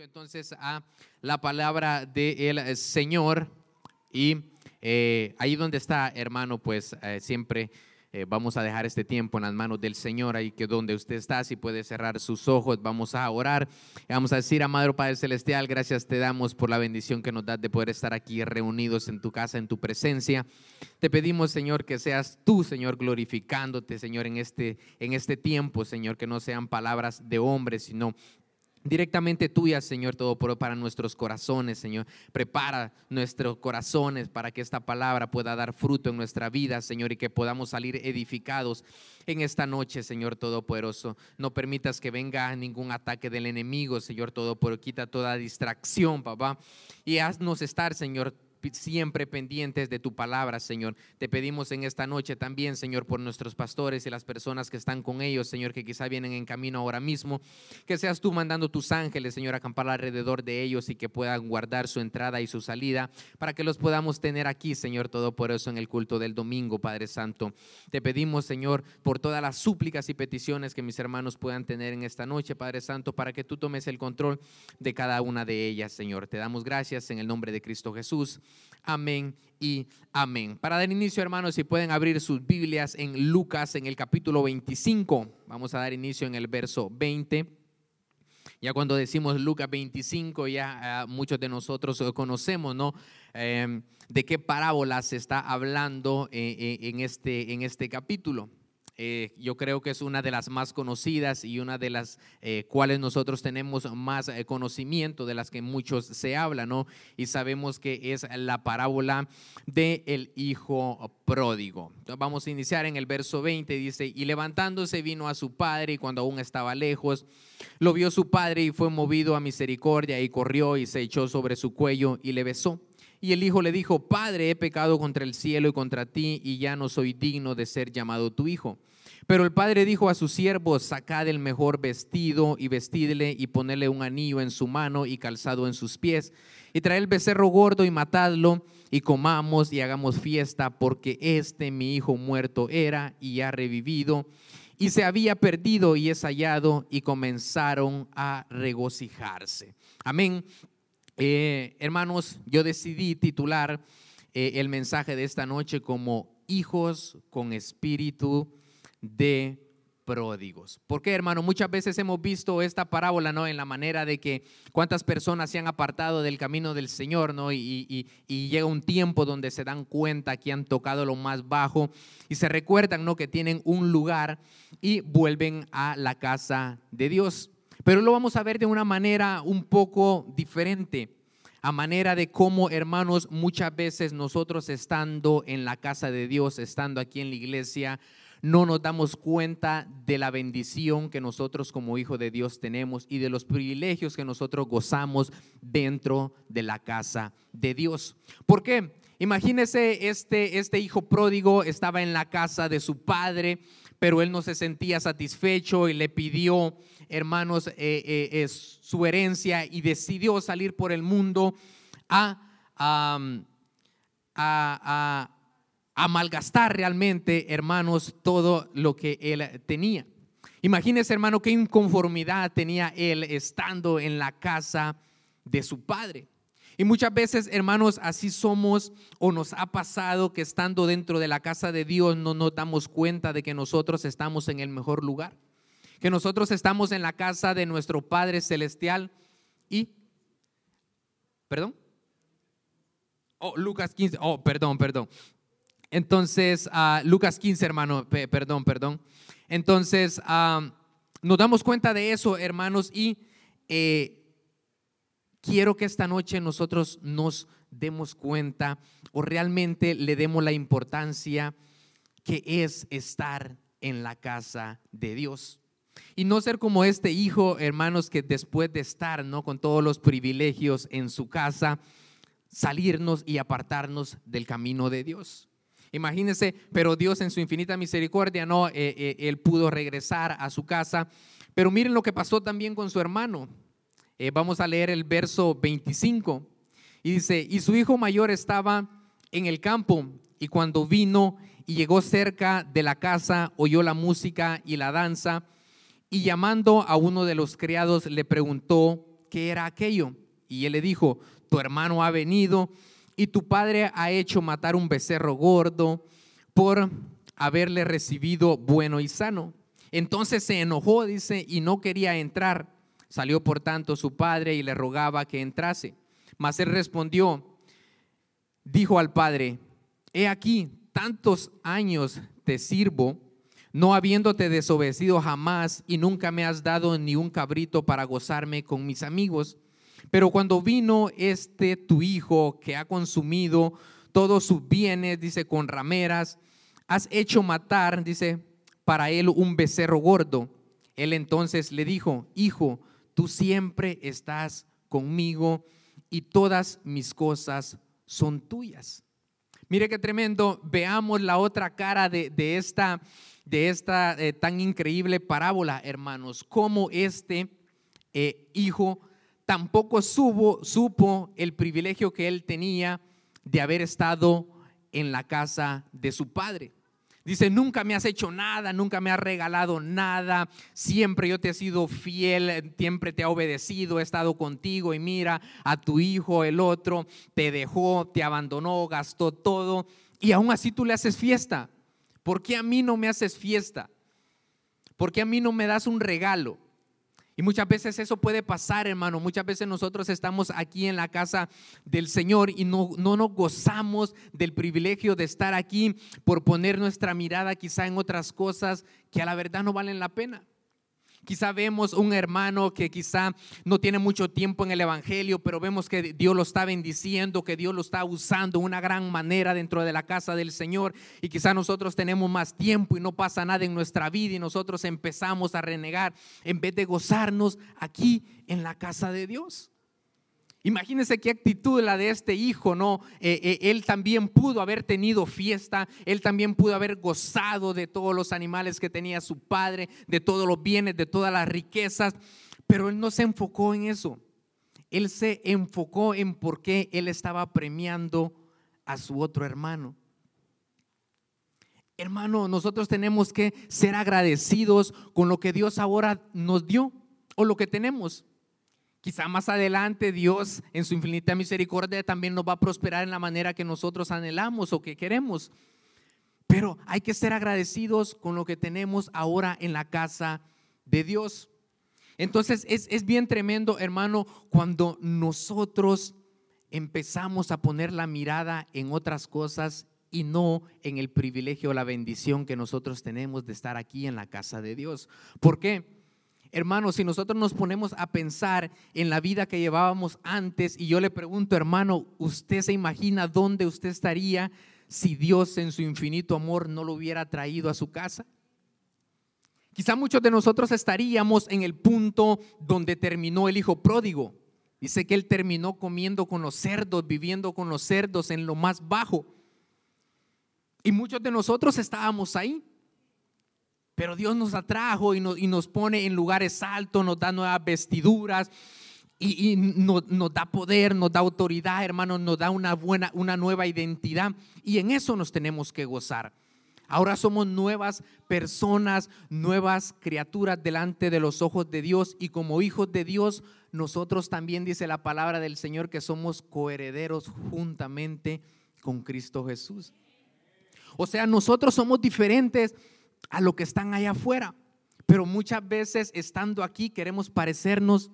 entonces a la palabra del eh, Señor y eh, ahí donde está, hermano, pues eh, siempre eh, vamos a dejar este tiempo en las manos del Señor, ahí que donde usted está, si puede cerrar sus ojos, vamos a orar. Vamos a decir, amado Padre Celestial, gracias te damos por la bendición que nos das de poder estar aquí reunidos en tu casa, en tu presencia. Te pedimos, Señor, que seas tú, Señor, glorificándote, Señor, en este, en este tiempo, Señor, que no sean palabras de hombres, sino directamente tuya, Señor, todo para nuestros corazones, Señor. Prepara nuestros corazones para que esta palabra pueda dar fruto en nuestra vida, Señor, y que podamos salir edificados en esta noche, Señor Todopoderoso. No permitas que venga ningún ataque del enemigo, Señor Todopoderoso. Quita toda distracción, papá, y haznos estar, Señor siempre pendientes de tu palabra, Señor. Te pedimos en esta noche también, Señor, por nuestros pastores y las personas que están con ellos, Señor, que quizá vienen en camino ahora mismo, que seas tú mandando tus ángeles, Señor, a acampar alrededor de ellos y que puedan guardar su entrada y su salida para que los podamos tener aquí, Señor, todo por eso en el culto del domingo, Padre Santo. Te pedimos, Señor, por todas las súplicas y peticiones que mis hermanos puedan tener en esta noche, Padre Santo, para que tú tomes el control de cada una de ellas, Señor. Te damos gracias en el nombre de Cristo Jesús. Amén y amén. Para dar inicio, hermanos, si pueden abrir sus Biblias en Lucas, en el capítulo 25, vamos a dar inicio en el verso 20. Ya cuando decimos Lucas 25, ya ah, muchos de nosotros conocemos, ¿no? Em, de qué parábola se está hablando eh, eh, en, este, en este capítulo. Eh, yo creo que es una de las más conocidas y una de las eh, cuales nosotros tenemos más eh, conocimiento, de las que muchos se hablan, ¿no? Y sabemos que es la parábola del el hijo pródigo. Vamos a iniciar en el verso 20, dice, y levantándose vino a su padre y cuando aún estaba lejos, lo vio su padre y fue movido a misericordia y corrió y se echó sobre su cuello y le besó. Y el hijo le dijo, Padre, he pecado contra el cielo y contra ti, y ya no soy digno de ser llamado tu hijo. Pero el padre dijo a sus siervos, sacad el mejor vestido y vestidle y ponedle un anillo en su mano y calzado en sus pies. Y traed el becerro gordo y matadlo y comamos y hagamos fiesta, porque este mi hijo muerto era y ha revivido y se había perdido y es hallado y comenzaron a regocijarse. Amén. Eh, hermanos, yo decidí titular eh, el mensaje de esta noche como hijos con espíritu de pródigos. ¿Por qué, hermano? Muchas veces hemos visto esta parábola, ¿no? En la manera de que cuántas personas se han apartado del camino del Señor, ¿no? Y, y, llega un tiempo donde se dan cuenta que han tocado lo más bajo y se recuerdan, ¿no? Que tienen un lugar y vuelven a la casa de Dios. Pero lo vamos a ver de una manera un poco diferente, a manera de cómo, hermanos, muchas veces nosotros estando en la casa de Dios, estando aquí en la iglesia, no nos damos cuenta de la bendición que nosotros como hijo de Dios tenemos y de los privilegios que nosotros gozamos dentro de la casa de Dios. ¿Por qué? Imagínese este, este hijo pródigo estaba en la casa de su padre, pero él no se sentía satisfecho y le pidió, hermanos, eh, eh, su herencia y decidió salir por el mundo a, a, a, malgastar realmente, hermanos, todo lo que él tenía. Imagínese, hermano, qué inconformidad tenía él estando en la casa de su padre. Y muchas veces, hermanos, así somos o nos ha pasado que estando dentro de la casa de Dios no nos damos cuenta de que nosotros estamos en el mejor lugar, que nosotros estamos en la casa de nuestro Padre Celestial y, perdón, oh, Lucas 15, oh, perdón, perdón. Entonces, uh, Lucas 15, hermano, perdón, perdón. Entonces, uh, nos damos cuenta de eso, hermanos, y... Eh, quiero que esta noche nosotros nos demos cuenta o realmente le demos la importancia que es estar en la casa de Dios. Y no ser como este hijo, hermanos, que después de estar, ¿no? Con todos los privilegios en su casa, salirnos y apartarnos del camino de Dios. Imagínense, pero Dios en su infinita misericordia, no, eh, eh, él pudo regresar a su casa. Pero miren lo que pasó también con su hermano. Eh, vamos a leer el verso 25. Y dice, y su hijo mayor estaba en el campo y cuando vino y llegó cerca de la casa, oyó la música y la danza y llamando a uno de los criados le preguntó qué era aquello. Y él le dijo, tu hermano ha venido y tu padre ha hecho matar un becerro gordo por haberle recibido bueno y sano. Entonces se enojó, dice, y no quería entrar. Salió por tanto su padre y le rogaba que entrase. Mas él respondió, dijo al padre, he aquí, tantos años te sirvo, no habiéndote desobedecido jamás y nunca me has dado ni un cabrito para gozarme con mis amigos. Pero cuando vino este tu hijo que ha consumido todos sus bienes, dice, con rameras, has hecho matar, dice, para él un becerro gordo. Él entonces le dijo, hijo, tú siempre estás conmigo y todas mis cosas son tuyas. Mire qué tremendo, veamos la otra cara de, esta, de esta eh, tan increíble parábola, hermanos, cómo este eh, hijo tampoco supo, supo el privilegio que él tenía de haber estado en la casa de su padre. Dice, nunca me has hecho nada, nunca me has regalado nada, siempre yo te he sido fiel, siempre te he obedecido, he estado contigo y mira a tu hijo, el otro, te dejó, te abandonó, gastó todo y aún así tú le haces fiesta. ¿Por qué a mí no me haces fiesta? ¿Por qué a mí no me das un regalo? Muchas veces eso puede pasar, hermano. Muchas veces nosotros estamos aquí en la casa del Señor y no, no nos gozamos del privilegio de estar aquí por poner nuestra mirada quizá en otras cosas que a la verdad no valen la pena. Quizá vemos un hermano que quizá no tiene mucho tiempo en el Evangelio, pero vemos que Dios lo está bendiciendo, que Dios lo está usando de una gran manera dentro de la casa del Señor. Y quizá nosotros tenemos más tiempo y no pasa nada en nuestra vida y nosotros empezamos a renegar en vez de gozarnos aquí en la casa de Dios. Imagínense qué actitud la de este hijo, ¿no? Eh, eh, él también pudo haber tenido fiesta, él también pudo haber gozado de todos los animales que tenía su padre, de todos los bienes, de todas las riquezas, pero él no se enfocó en eso. Él se enfocó en por qué él estaba premiando a su otro hermano. Hermano, nosotros tenemos que ser agradecidos con lo que Dios ahora nos dio o lo que tenemos. Quizá más adelante Dios en su infinita misericordia también nos va a prosperar en la manera que nosotros anhelamos o que queremos. Pero hay que ser agradecidos con lo que tenemos ahora en la casa de Dios. Entonces es, es bien tremendo, hermano, cuando nosotros empezamos a poner la mirada en otras cosas y no en el privilegio o la bendición que nosotros tenemos de estar aquí en la casa de Dios. ¿Por qué? Hermano, si nosotros nos ponemos a pensar en la vida que llevábamos antes y yo le pregunto, hermano, ¿usted se imagina dónde usted estaría si Dios en su infinito amor no lo hubiera traído a su casa? Quizá muchos de nosotros estaríamos en el punto donde terminó el hijo pródigo. Dice que él terminó comiendo con los cerdos, viviendo con los cerdos en lo más bajo. Y muchos de nosotros estábamos ahí. Pero Dios nos atrajo y nos, pone en lugares altos, nos da nuevas vestiduras y, nos, da poder, nos da autoridad, hermanos, nos da una buena, una nueva identidad. Y en eso nos tenemos que gozar. Ahora somos nuevas personas, nuevas criaturas delante de los ojos de Dios y como hijos de Dios, nosotros también dice la palabra del Señor que somos coherederos juntamente con Cristo Jesús. O sea, nosotros somos diferentes a lo que están allá afuera. Pero muchas veces estando aquí queremos parecernos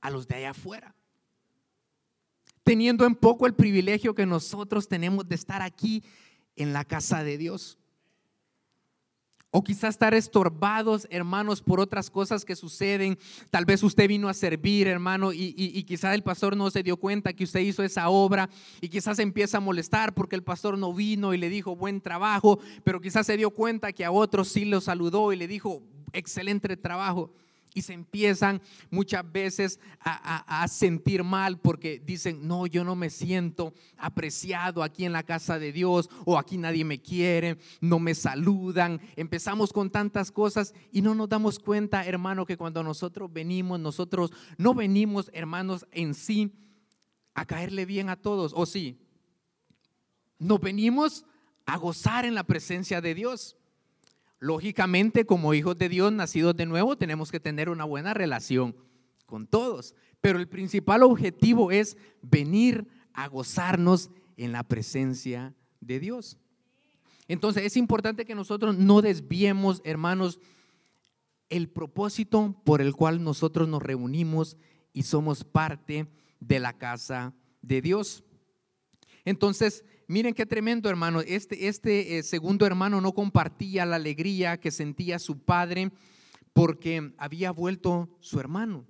a los de allá afuera. Teniendo en poco el privilegio que nosotros tenemos de estar aquí en la casa de Dios. O quizás estar estorbados, hermanos, por otras cosas que suceden. Tal vez usted vino a servir, hermano, y, y, quizás el pastor no se dio cuenta que usted hizo esa obra y quizás empieza a molestar porque el pastor no vino y le dijo buen trabajo, pero quizás se dio cuenta que a otros sí lo saludó y le dijo excelente trabajo y se empiezan muchas veces a, sentir mal porque dicen, no, yo no me siento apreciado aquí en la casa de Dios o aquí nadie me quiere, no me saludan. Empezamos con tantas cosas y no nos damos cuenta, hermano, que cuando nosotros venimos, nosotros no venimos, hermanos, en sí a caerle bien a todos, o sí, nos venimos a gozar en la presencia de Dios. Lógicamente, como hijos de Dios nacidos de nuevo, tenemos que tener una buena relación con todos. pero el principal objetivo es venir a gozarnos en la presencia de Dios. Entonces es importante que nosotros no desviemos, hermanos, el propósito por el cual nosotros nos reunimos y somos parte de la casa de Dios. Entonces, miren qué tremendo, hermano. Este, este eh, segundo hermano no compartía la alegría que sentía su padre porque había vuelto su hermano.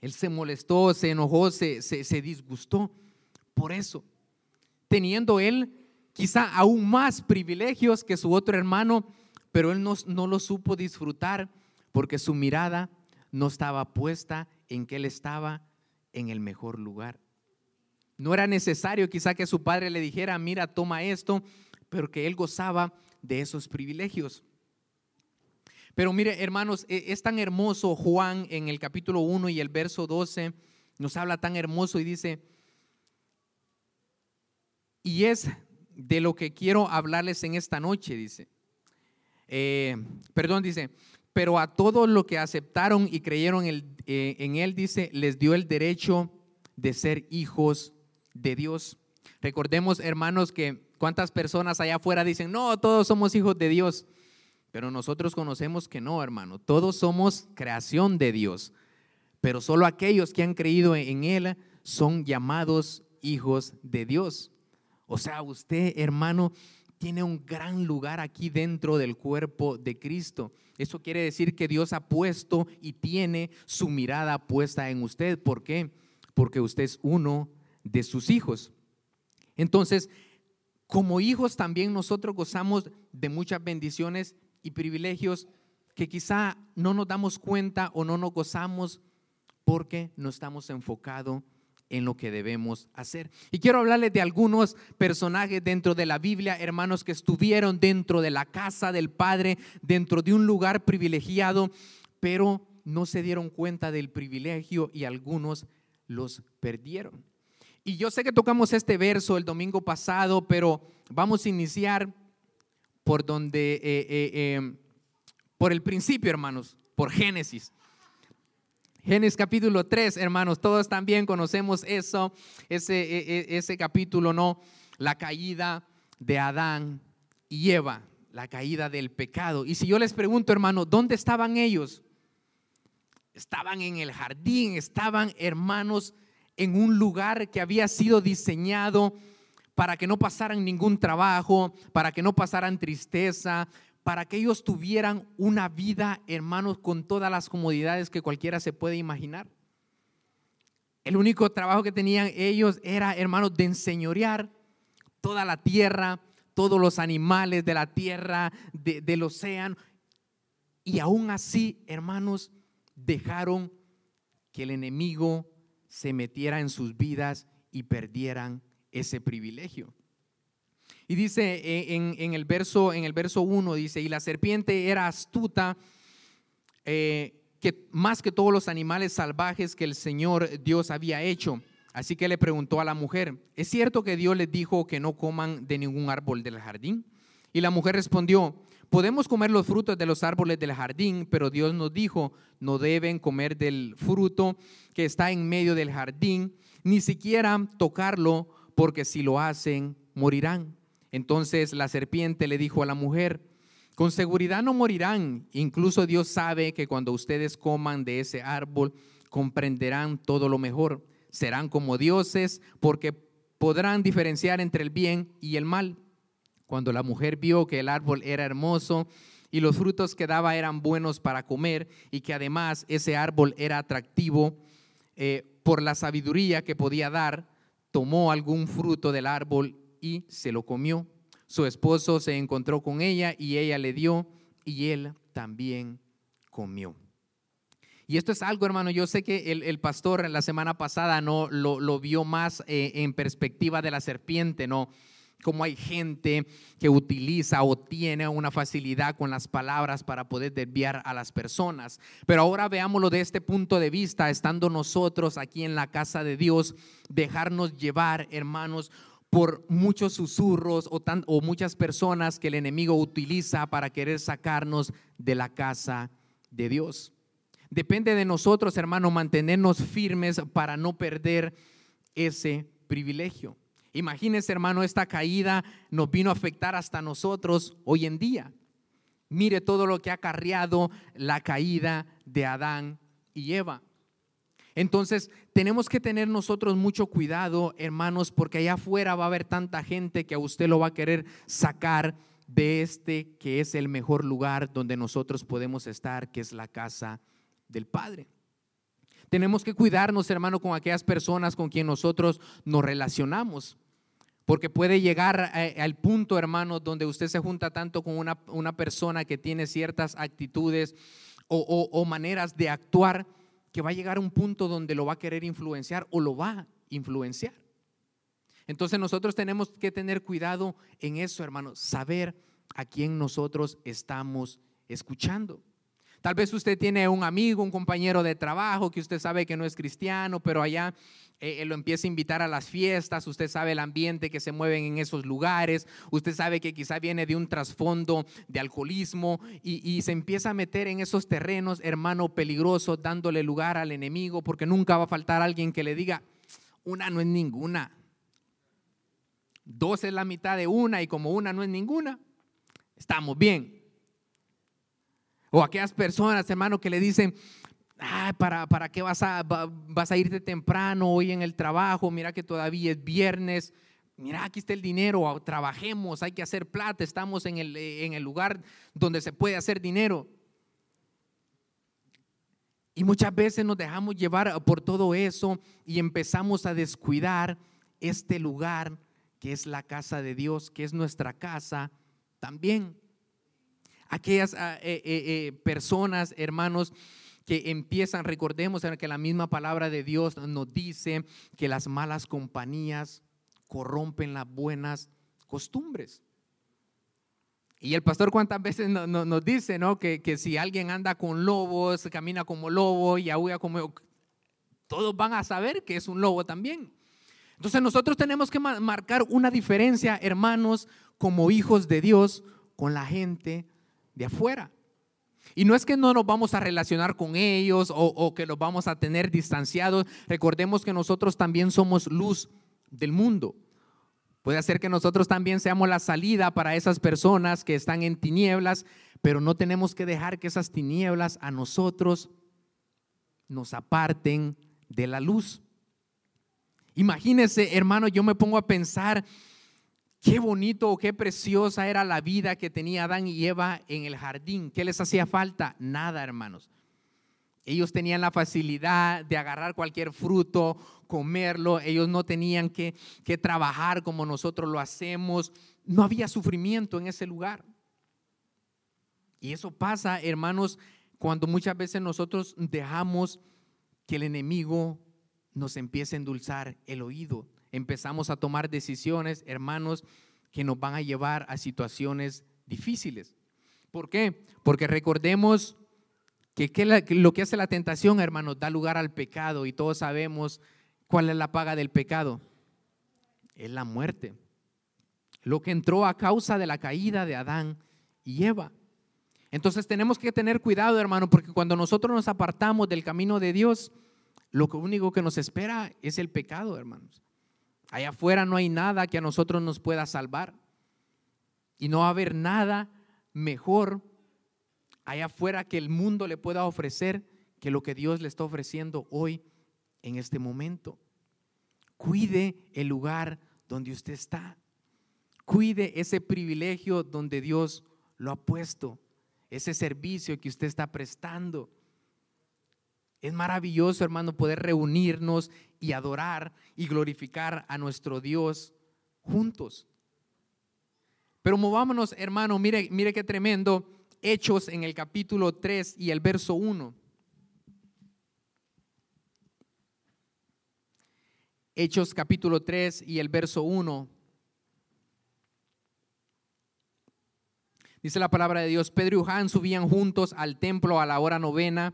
Él se molestó, se enojó, se, se, disgustó por eso. Teniendo él quizá aún más privilegios que su otro hermano, pero él no, no lo supo disfrutar porque su mirada no estaba puesta en que él estaba en el mejor lugar. No era necesario quizá que su padre le dijera, mira, toma esto, pero que él gozaba de esos privilegios. Pero mire, hermanos, e, es tan hermoso Juan en el capítulo 1 y el verso 12 nos habla tan hermoso y dice, y es de lo que quiero hablarles en esta noche, dice. Eh, perdón, dice, pero a todos los que aceptaron y creyeron en, eh, en él, dice, les dio el derecho de ser hijos de Dios. Recordemos, hermanos, que cuántas personas allá afuera dicen, no, todos somos hijos de Dios. Pero nosotros conocemos que no, hermano. Todos somos creación de Dios. Pero solo aquellos que han creído en Él son llamados hijos de Dios. O sea, usted, hermano, tiene un gran lugar aquí dentro del cuerpo de Cristo. Eso quiere decir que Dios ha puesto y tiene su mirada puesta en usted. ¿Por qué? Porque usted es uno de sus hijos. Entonces, como hijos también nosotros gozamos de muchas bendiciones y privilegios que quizá no nos damos cuenta o no nos gozamos porque no estamos enfocados en lo que debemos hacer. Y quiero hablarles de algunos personajes dentro de la Biblia, hermanos, que estuvieron dentro de la casa del Padre, dentro de un lugar privilegiado, pero no se dieron cuenta del privilegio y algunos los perdieron. Y yo sé que tocamos este verso el domingo pasado, pero vamos a iniciar por donde, eh, eh, em, por el principio, hermanos, por Génesis. Génesis capítulo 3, hermanos, todos también conocemos eso, ese, e, e, ese capítulo, ¿no? La caída de Adán y Eva, la caída del pecado. Y si yo les pregunto, hermano, ¿dónde estaban ellos? Estaban en el jardín, estaban, hermanos, en un lugar que había sido diseñado para que no pasaran ningún trabajo, para que no pasaran tristeza, para que ellos tuvieran una vida, hermanos, con todas las comodidades que cualquiera se puede imaginar. El único trabajo que tenían ellos era, hermanos, de enseñorear toda la tierra, todos los animales de la tierra, del océano. Y aún así, hermanos, dejaron que el enemigo se metiera en sus vidas y perdieran ese privilegio. Y dice eh, en, el verso, en el verso 1, dice, y la serpiente era astuta eh, que, más que todos los animales salvajes que el Señor Dios había hecho. Así que le preguntó a la mujer, ¿es cierto que Dios les dijo que no coman de ningún árbol del jardín? Y la mujer respondió, podemos comer los frutos de los árboles del jardín, pero Dios nos dijo, no deben comer del fruto que está en medio del jardín, ni siquiera tocarlo, porque si lo hacen, morirán. Entonces la serpiente le dijo a la mujer, con seguridad no morirán, incluso Dios sabe que cuando ustedes coman de ese árbol, comprenderán todo lo mejor, serán como dioses, porque podrán diferenciar entre el bien y el mal. Cuando la mujer vio que el árbol era hermoso y los frutos que daba eran buenos para comer y que además ese árbol era atractivo eh, por la sabiduría que podía dar, tomó algún fruto del árbol y se lo comió. Su esposo se encontró con ella y ella le dio y él también comió. Y esto es algo, hermano, yo sé que el, pastor la semana pasada no lo, vio más eh, en perspectiva de la serpiente, ¿no? Como hay gente que utiliza o tiene una facilidad con las palabras para poder desviar a las personas. Pero ahora veámoslo de este punto de vista, estando nosotros aquí en la casa de Dios, dejarnos llevar, hermanos, por muchos susurros o, o muchas personas que el enemigo utiliza para querer sacarnos de la casa de Dios. Depende de nosotros, hermano, mantenernos firmes para no perder ese privilegio. Imagínese, hermano, esta caída nos vino a afectar hasta nosotros hoy en día. Mire todo lo que ha acarreado la caída de Adán y Eva. Entonces, tenemos que tener nosotros mucho cuidado, hermanos, porque allá afuera va a haber tanta gente que a usted lo va a querer sacar de este que es el mejor lugar donde nosotros podemos estar, que es la casa del Padre. Tenemos que cuidarnos, hermano, con aquellas personas con quien nosotros nos relacionamos. Porque puede llegar eh, al punto, hermano, donde usted se junta tanto con una, persona que tiene ciertas actitudes o, o maneras de actuar que va a llegar a un punto donde lo va a querer influenciar o lo va a influenciar. Entonces nosotros tenemos que tener cuidado en eso, hermano, saber a quién nosotros estamos escuchando. Tal vez usted tiene un amigo, un compañero de trabajo que usted sabe que no es cristiano, pero allá eh, lo empieza a invitar a las fiestas, usted sabe el ambiente que se mueven en esos lugares, usted sabe que quizá viene de un trasfondo de alcoholismo y, se empieza a meter en esos terrenos, hermano, peligrosos, dándole lugar al enemigo, porque nunca va a faltar alguien que le diga, una no es ninguna, dos es la mitad de una y como una no es ninguna, estamos bien. O aquellas personas, hermano, que le dicen, ¿para, ¿para qué vas a, vas a irte temprano hoy en el trabajo? Mira que todavía es viernes. Mira, aquí está el dinero, trabajemos, hay que hacer plata, estamos en el, en el lugar donde se puede hacer dinero. Y muchas veces nos dejamos llevar por todo eso y empezamos a descuidar este lugar que es la casa de Dios, que es nuestra casa también aquellas ah, eh, eh, eh, personas, hermanos, que empiezan, recordemos que la misma palabra de Dios nos dice que las malas compañías corrompen las buenas costumbres. Y el pastor cuántas veces nos, dice, ¿no? Que, que, si alguien anda con lobos, camina como lobo y aúlla como... Todos van a saber que es un lobo también. Entonces nosotros tenemos que marcar una diferencia, hermanos, como hijos de Dios, con la gente de afuera. Y no es que no nos vamos a relacionar con ellos o, que los vamos a tener distanciados. Recordemos que nosotros también somos luz del mundo. Puede ser que nosotros también seamos la salida para esas personas que están en tinieblas, pero no tenemos que dejar que esas tinieblas a nosotros nos aparten de la luz. Imagínese, hermano, yo me pongo a pensar Qué bonito, qué preciosa era la vida que tenía Adán y Eva en el jardín. ¿Qué les hacía falta? Nada, hermanos. Ellos tenían la facilidad de agarrar cualquier fruto, comerlo. Ellos no tenían que, que trabajar como nosotros lo hacemos. No había sufrimiento en ese lugar. Y eso pasa, hermanos, cuando muchas veces nosotros dejamos que el enemigo nos empiece a endulzar el oído empezamos a tomar decisiones, hermanos, que nos van a llevar a situaciones difíciles. ¿Por qué? Porque recordemos que, lo que hace la tentación, hermanos, da lugar al pecado y todos sabemos cuál es la paga del pecado. Es la muerte. Lo que entró a causa de la caída de Adán y Eva. Entonces tenemos que tener cuidado, hermano, porque cuando nosotros nos apartamos del camino de Dios, lo único que nos espera es el pecado, hermanos. Allá afuera no hay nada que a nosotros nos pueda salvar. Y no va a haber nada mejor allá afuera que el mundo le pueda ofrecer que lo que Dios le está ofreciendo hoy en este momento. Cuide el lugar donde usted está. Cuide ese privilegio donde Dios lo ha puesto, ese servicio que usted está prestando. Es maravilloso, hermano, poder reunirnos y adorar y glorificar a nuestro Dios juntos. Pero movámonos, hermano, mire, mire qué tremendo. Hechos en el capítulo 3 y el verso 1. Hechos capítulo 3 y el verso 1. Dice la palabra de Dios, Pedro y Juan subían juntos al templo a la hora novena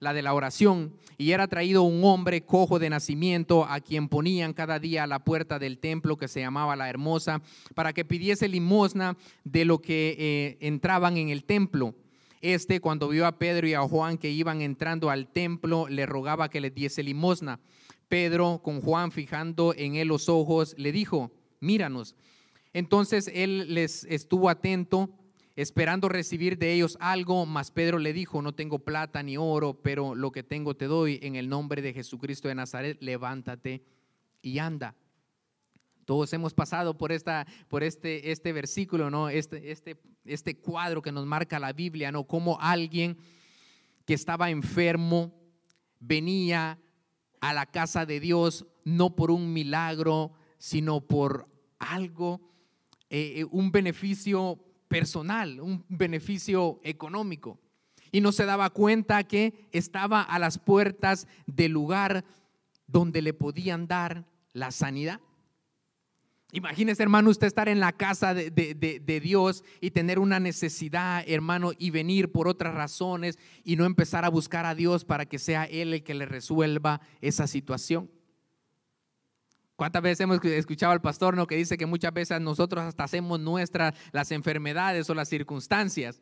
la de la oración, y era traído un hombre cojo de nacimiento a quien ponían cada día a la puerta del templo que se llamaba la hermosa, para que pidiese limosna de lo que eh, entraban en el templo. Este, cuando vio a Pedro y a Juan que iban entrando al templo, le rogaba que les diese limosna. Pedro, con Juan fijando en él los ojos, le dijo, míranos. Entonces él les estuvo atento, esperando recibir de ellos algo, mas Pedro le dijo, no tengo plata ni oro, pero lo que tengo te doy en el nombre de Jesucristo de Nazaret, levántate y anda. Todos hemos pasado por, esta, por este, este versículo, ¿no? Este, este, este cuadro que nos marca la Biblia, ¿no? Como alguien que estaba enfermo venía a la casa de Dios no por un milagro, sino por algo, eh, eh, un beneficio personal, un beneficio económico. Y no se daba cuenta que estaba a las puertas del lugar donde le podían dar la sanidad. Imagínese, hermano, usted estar en la casa de, de, Dios y tener una necesidad, hermano, y venir por otras razones y no empezar a buscar a Dios para que sea Él el que le resuelva esa situación. ¿Cuántas veces hemos escuchado al pastor ¿no? que dice que muchas veces nosotros hasta hacemos nuestras las enfermedades o las circunstancias?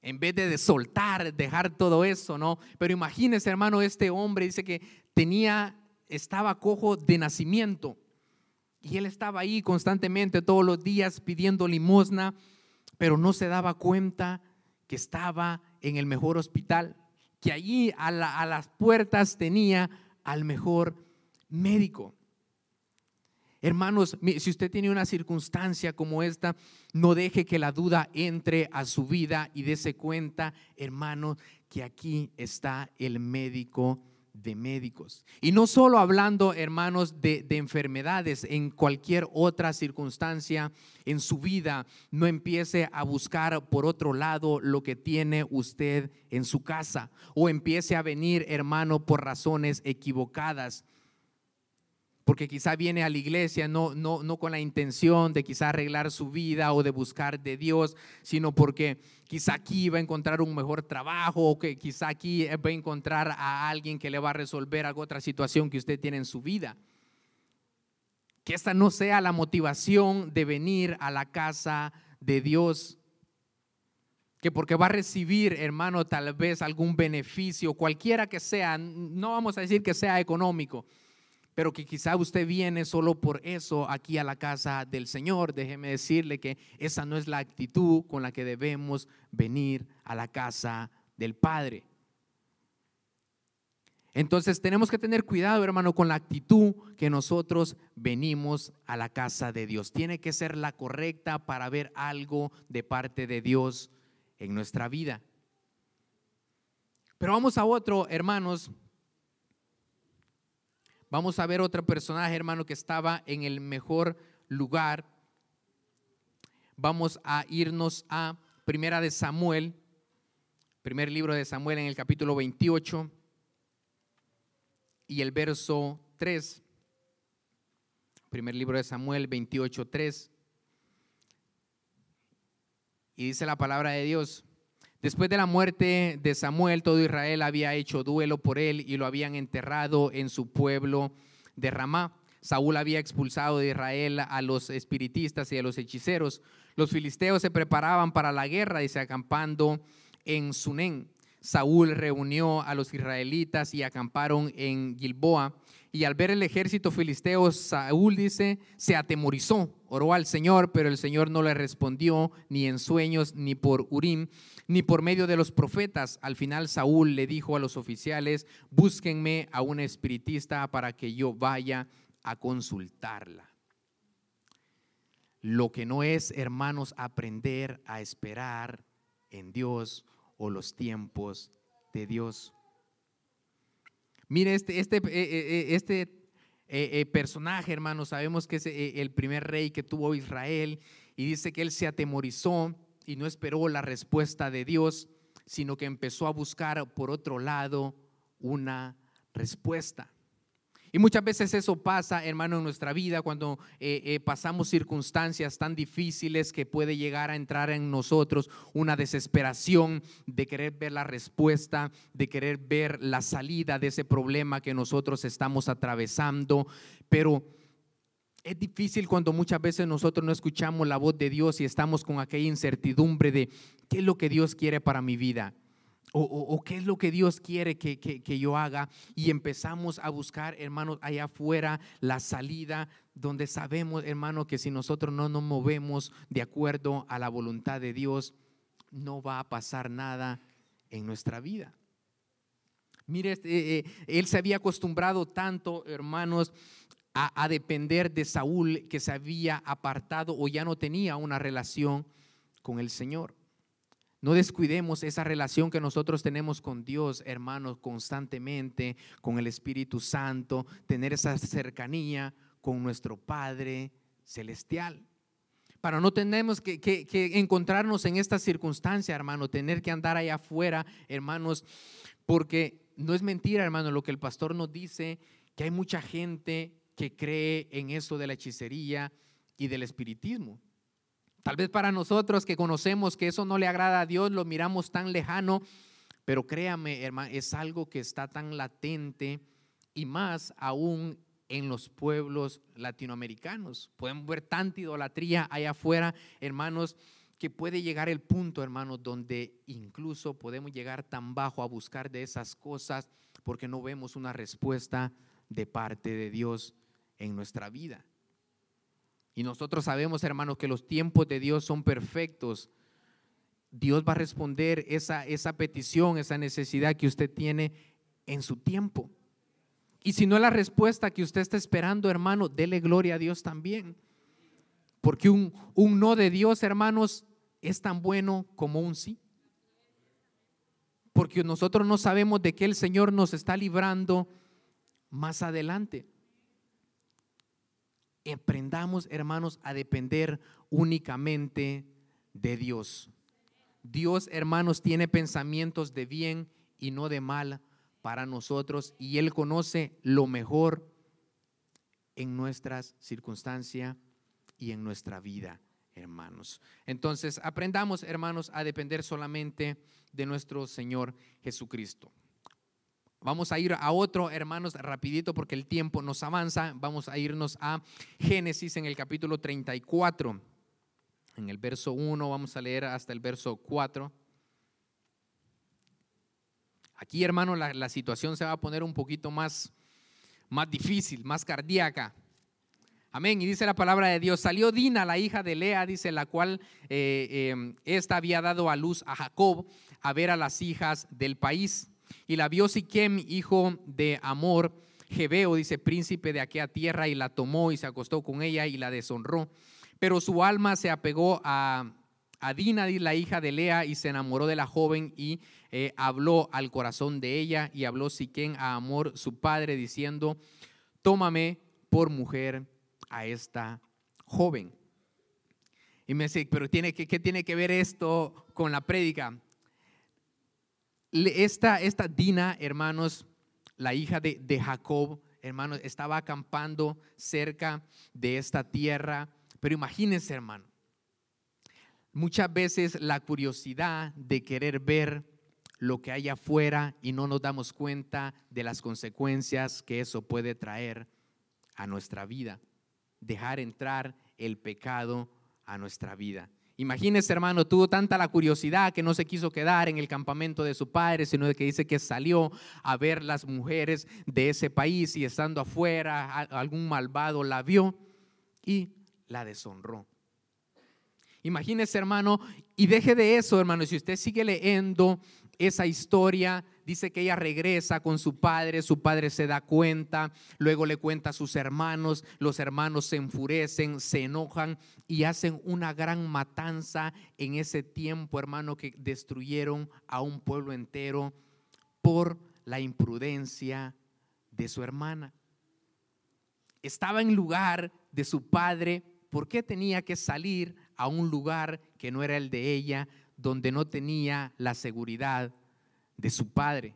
En vez de, soltar, dejar todo eso, ¿no? Pero imagínese, hermano, este hombre dice que tenía, estaba cojo de nacimiento. Y él estaba ahí constantemente todos los días pidiendo limosna, pero no se daba cuenta que estaba en el mejor hospital, que allí a, las puertas tenía al mejor médico. Hermanos, si usted tiene una circunstancia como esta, no deje que la duda entre a su vida y dése cuenta, hermano, que aquí está el médico de médicos. Y no solo hablando, hermanos, de, enfermedades, en cualquier otra circunstancia en su vida, no empiece a buscar por otro lado lo que tiene usted en su casa o empiece a venir, hermano, por razones equivocadas porque quizá viene a la iglesia no, no, no con la intención de quizá arreglar su vida o de buscar de Dios, sino porque quizá aquí va a encontrar un mejor trabajo o que quizá aquí va a encontrar a alguien que le va a resolver alguna otra situación que usted tiene en su vida. Que esta no sea la motivación de venir a la casa de Dios que porque va a recibir, hermano, tal vez algún beneficio, cualquiera que sea, no vamos a decir que sea económico, pero que quizá usted viene solo por eso aquí a la casa del Señor. Déjeme decirle que esa no es la actitud con la que debemos venir a la casa del Padre. Entonces tenemos que tener cuidado, hermano, con la actitud que nosotros venimos a la casa de Dios. Tiene que ser la correcta para ver algo de parte de Dios en nuestra vida. Pero vamos a otro, hermanos, Vamos a ver otro personaje, hermano, que estaba en el mejor lugar. Vamos a irnos a Primera de Samuel, primer libro de Samuel en el capítulo 28 y el verso 3. Primer libro de Samuel 28, 3. Y dice la palabra de Dios. Después de la muerte de Samuel, todo Israel había hecho duelo por él y lo habían enterrado en su pueblo de Ramá. Saúl había expulsado de Israel a los espiritistas y a los hechiceros. Los filisteos se preparaban para la guerra y se acampando en Sunén. Saúl reunió a los israelitas y acamparon en Gilboa. Y al ver el ejército filisteo, Saúl dice, se atemorizó, oró al Señor, pero el Señor no le respondió ni en sueños, ni por Urim, ni por medio de los profetas. Al final Saúl le dijo a los oficiales, búsquenme a un espiritista para que yo vaya a consultarla. Lo que no es, hermanos, aprender a esperar en Dios o los tiempos de Dios. Mire, este, este, eh, eh, eh, este personaje, hermanos, sabemos que es el primer rey que tuvo Israel y dice que él se atemorizó y no esperó la respuesta de Dios, sino que empezó a buscar por otro lado una respuesta. Y muchas veces eso pasa, hermano, en nuestra vida cuando eh, eh, pasamos circunstancias tan difíciles que puede llegar a entrar en nosotros una desesperación de querer ver la respuesta, de querer ver la salida de ese problema que nosotros estamos atravesando. Pero Es difícil cuando muchas veces nosotros no escuchamos la voz de Dios y estamos con aquella incertidumbre de qué es lo que Dios quiere para mi vida. O, qué es lo que Dios quiere que, yo haga. Y empezamos a buscar, hermanos, allá afuera la salida, donde sabemos, hermano, que si nosotros no nos movemos de acuerdo a la voluntad de Dios, no va a pasar nada en nuestra vida. Mire, este, eh, él se había acostumbrado tanto, hermanos, a, depender de Saúl que se había apartado o ya no tenía una relación con el Señor. No descuidemos esa relación que nosotros tenemos con Dios, hermanos, constantemente, con el Espíritu Santo, tener esa cercanía con nuestro Padre Celestial. Para no tenemos que, que encontrarnos en esta circunstancia, hermano, tener que andar allá afuera, hermanos, porque no es mentira, hermano, lo que el pastor nos dice, que hay mucha gente que cree en eso de la hechicería y del espiritismo. Tal vez para nosotros que conocemos que eso no le agrada a Dios, lo miramos tan lejano, pero créame, hermano, es algo que está tan latente y más aún en los pueblos latinoamericanos. Podemos ver tanta idolatría allá afuera, hermanos, que puede llegar el punto, hermanos, donde incluso podemos llegar tan bajo a buscar de esas cosas porque no vemos una respuesta de parte de Dios en nuestra vida. Y nosotros sabemos, hermanos, que los tiempos de Dios son perfectos. Dios va a responder esa, esa petición, esa necesidad que usted tiene en su tiempo. Y si no es la respuesta que usted está esperando, hermano, dele gloria a Dios también. Porque un, un no de Dios, hermanos, es tan bueno como un sí. Porque nosotros no sabemos de qué el Señor nos está librando más adelante aprendamos, hermanos, a depender únicamente de Dios. Dios, hermanos, tiene pensamientos de bien y no de mal para nosotros y Él conoce lo mejor en nuestras circunstancias y en nuestra vida, hermanos. Entonces, aprendamos, hermanos, a depender solamente de nuestro Señor Jesucristo. Vamos a ir a otro, hermanos, rapidito porque el tiempo nos avanza. Vamos a irnos a Génesis en el capítulo 34. En el verso 1 vamos a leer hasta el verso 4. Aquí, hermano, la, situación se va a poner un poquito más, más difícil, más cardíaca. Amén. Y dice la palabra de Dios, salió Dina, la hija de Lea, dice, la cual eh, eh, esta había dado a luz a Jacob a ver a las hijas del país. Y la vio Siquem, hijo de Amor, Jebeo, dice, príncipe de aquella tierra, y la tomó y se acostó con ella y la deshonró. Pero su alma se apegó a, a la hija de Lea, y se enamoró de la joven y eh, habló al corazón de ella y habló Siquem a Amor, su padre, diciendo, tómame por mujer a esta joven. Y me dice, pero tiene que, ¿qué tiene que ver esto con la prédica? Esta, Dina, hermanos, la hija de, de Jacob, hermanos, estaba acampando cerca de esta tierra. Pero imagínense, hermano, muchas veces la curiosidad de querer ver lo que hay afuera y no nos damos cuenta de las consecuencias que eso puede traer a nuestra vida. Dejar entrar el pecado a nuestra vida. Imagínese, hermano, tuvo tanta la curiosidad que no se quiso quedar en el campamento de su padre, sino que dice que salió a ver las mujeres de ese país y estando afuera, algún malvado la vio y la deshonró. Imagínese, hermano, y deje de eso, hermano, si usted sigue leyendo esa historia, dice que ella regresa con su padre, su padre se da cuenta, luego le cuenta a sus hermanos, los hermanos se enfurecen, se enojan y hacen una gran matanza en ese tiempo, hermano, que destruyeron a un pueblo entero por la imprudencia de su hermana. Estaba en lugar de su padre, ¿por qué tenía que salir a un lugar que no era el de ella? donde no tenía la seguridad de su padre.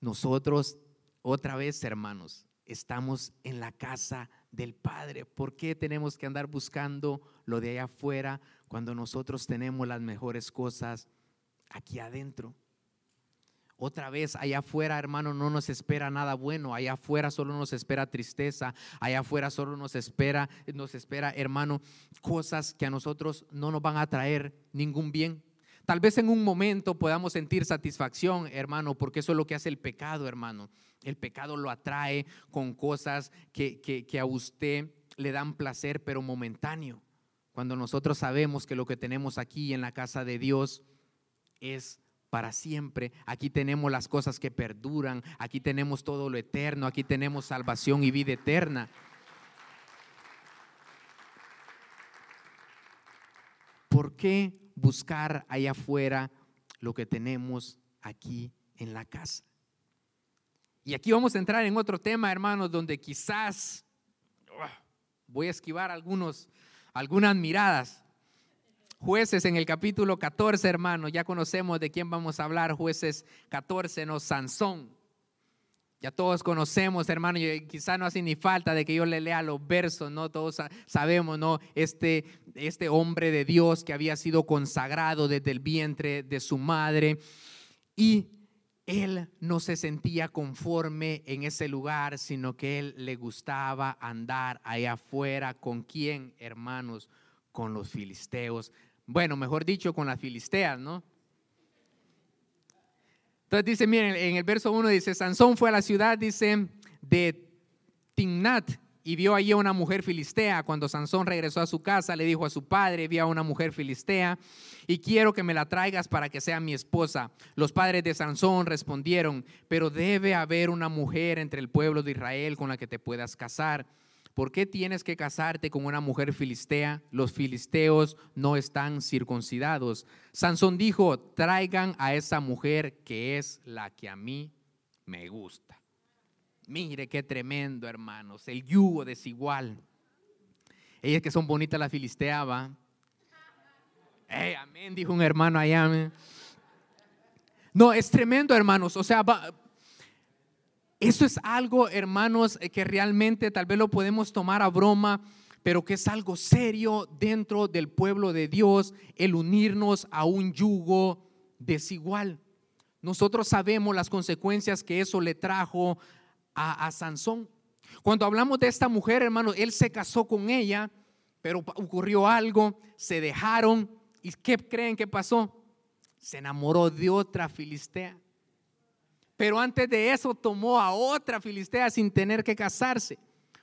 Nosotros, otra vez, hermanos, estamos en la casa del Padre. ¿Por qué tenemos que andar buscando lo de allá afuera cuando nosotros tenemos las mejores cosas aquí adentro? Otra vez, allá afuera, hermano, no nos espera nada bueno. Allá afuera solo nos espera tristeza. Allá afuera solo nos espera, nos espera, hermano, cosas que a nosotros no nos van a traer ningún bien. Tal vez en un momento podamos sentir satisfacción, hermano, porque eso es lo que hace el pecado, hermano. El pecado lo atrae con cosas que, que a usted le dan placer, pero momentáneo. Cuando nosotros sabemos que lo que tenemos aquí en la casa de Dios es para siempre. Aquí tenemos las cosas que perduran, aquí tenemos todo lo eterno, aquí tenemos salvación y vida eterna. ¿Por qué buscar allá afuera lo que tenemos aquí en la casa? Y aquí vamos a entrar en otro tema, hermanos, donde quizás voy a esquivar algunos, algunas miradas. Jueces en el capítulo 14, hermano, ya conocemos de quién vamos a hablar. Jueces 14, no, Sansón. Ya todos conocemos, hermano, y quizá no hace ni falta de que yo le lea los versos, ¿no? Todos sabemos, ¿no? Este, este hombre de Dios que había sido consagrado desde el vientre de su madre y él no se sentía conforme en ese lugar, sino que él le gustaba andar allá afuera. ¿Con quién, hermanos? Con los filisteos. Bueno, mejor dicho, con las filisteas, ¿no? Entonces dice, miren, en el verso 1 dice, Sansón fue a la ciudad, dice, de Timnat y vio allí a una mujer filistea. Cuando Sansón regresó a su casa, le dijo a su padre, vi a una mujer filistea y quiero que me la traigas para que sea mi esposa. Los padres de Sansón respondieron, pero debe haber una mujer entre el pueblo de Israel con la que te puedas casar. ¿Por qué tienes que casarte con una mujer filistea? Los filisteos no están circuncidados. Sansón dijo, traigan a esa mujer que es la que a mí me gusta. Mire qué tremendo, hermanos, el yugo desigual. Ellas que son bonitas la filistea, va. amén, dijo un hermano allá. No, es tremendo, hermanos. O sea, va, eso es algo, hermanos, eh, que realmente tal vez lo podemos tomar a broma, pero que es algo serio dentro del pueblo de Dios, el unirnos a un yugo desigual. Nosotros sabemos las consecuencias que eso le trajo a, Sansón. Cuando hablamos de esta mujer, hermanos, él se casó con ella, pero ocurrió algo, se dejaron. ¿Y qué creen que pasó? Se enamoró de otra filistea. Pero antes de eso tomó a otra filistea sin tener que casarse.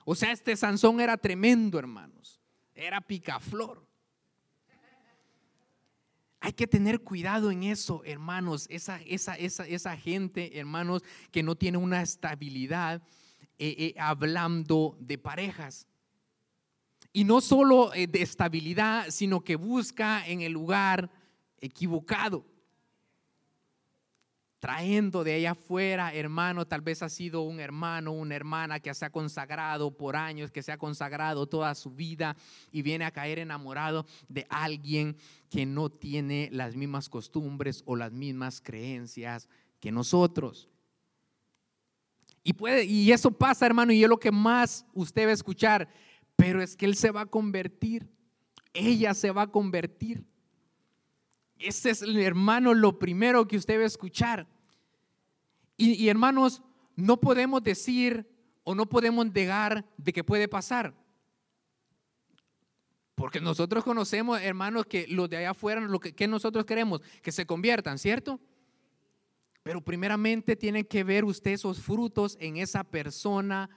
O sea, este Sansón era tremendo, hermanos. Era picaflor. Hay que tener cuidado en eso, hermanos. Esa, esa, esa, esa gente, hermanos, que no tiene una estabilidad eh, eh, hablando de parejas. Y no solo eh, de estabilidad, sino que busca en el lugar equivocado trayendo de allá afuera, hermano, tal vez ha sido un hermano, una hermana que se ha consagrado por años, que se ha consagrado toda su vida y viene a caer enamorado de alguien que no tiene las mismas costumbres o las mismas creencias que nosotros. Y, puede, y eso pasa, hermano, y es lo que más usted va a escuchar, pero es que él se va a convertir, ella se va a convertir. Ese es, hermano, lo primero que usted va a escuchar. Y, hermanos, no podemos decir o no podemos negar de que puede pasar. Porque nosotros conocemos, hermanos, que los de allá afuera, lo que, nosotros queremos, que se conviertan, ¿cierto? Pero primeramente tiene que ver usted esos frutos en esa persona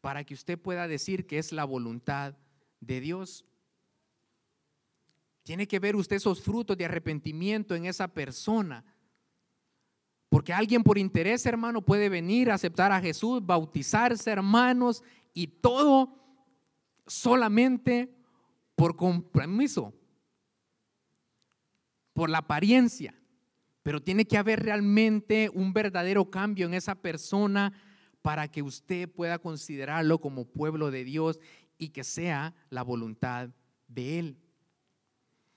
para que usted pueda decir que es la voluntad de Dios. Tiene que ver usted esos frutos de arrepentimiento en esa persona porque alguien por interés, hermano, puede venir a aceptar a Jesús, bautizarse, hermanos, y todo solamente por compromiso, por la apariencia. Pero tiene que haber realmente un verdadero cambio en esa persona para que usted pueda considerarlo como pueblo de Dios y que sea la voluntad de Él.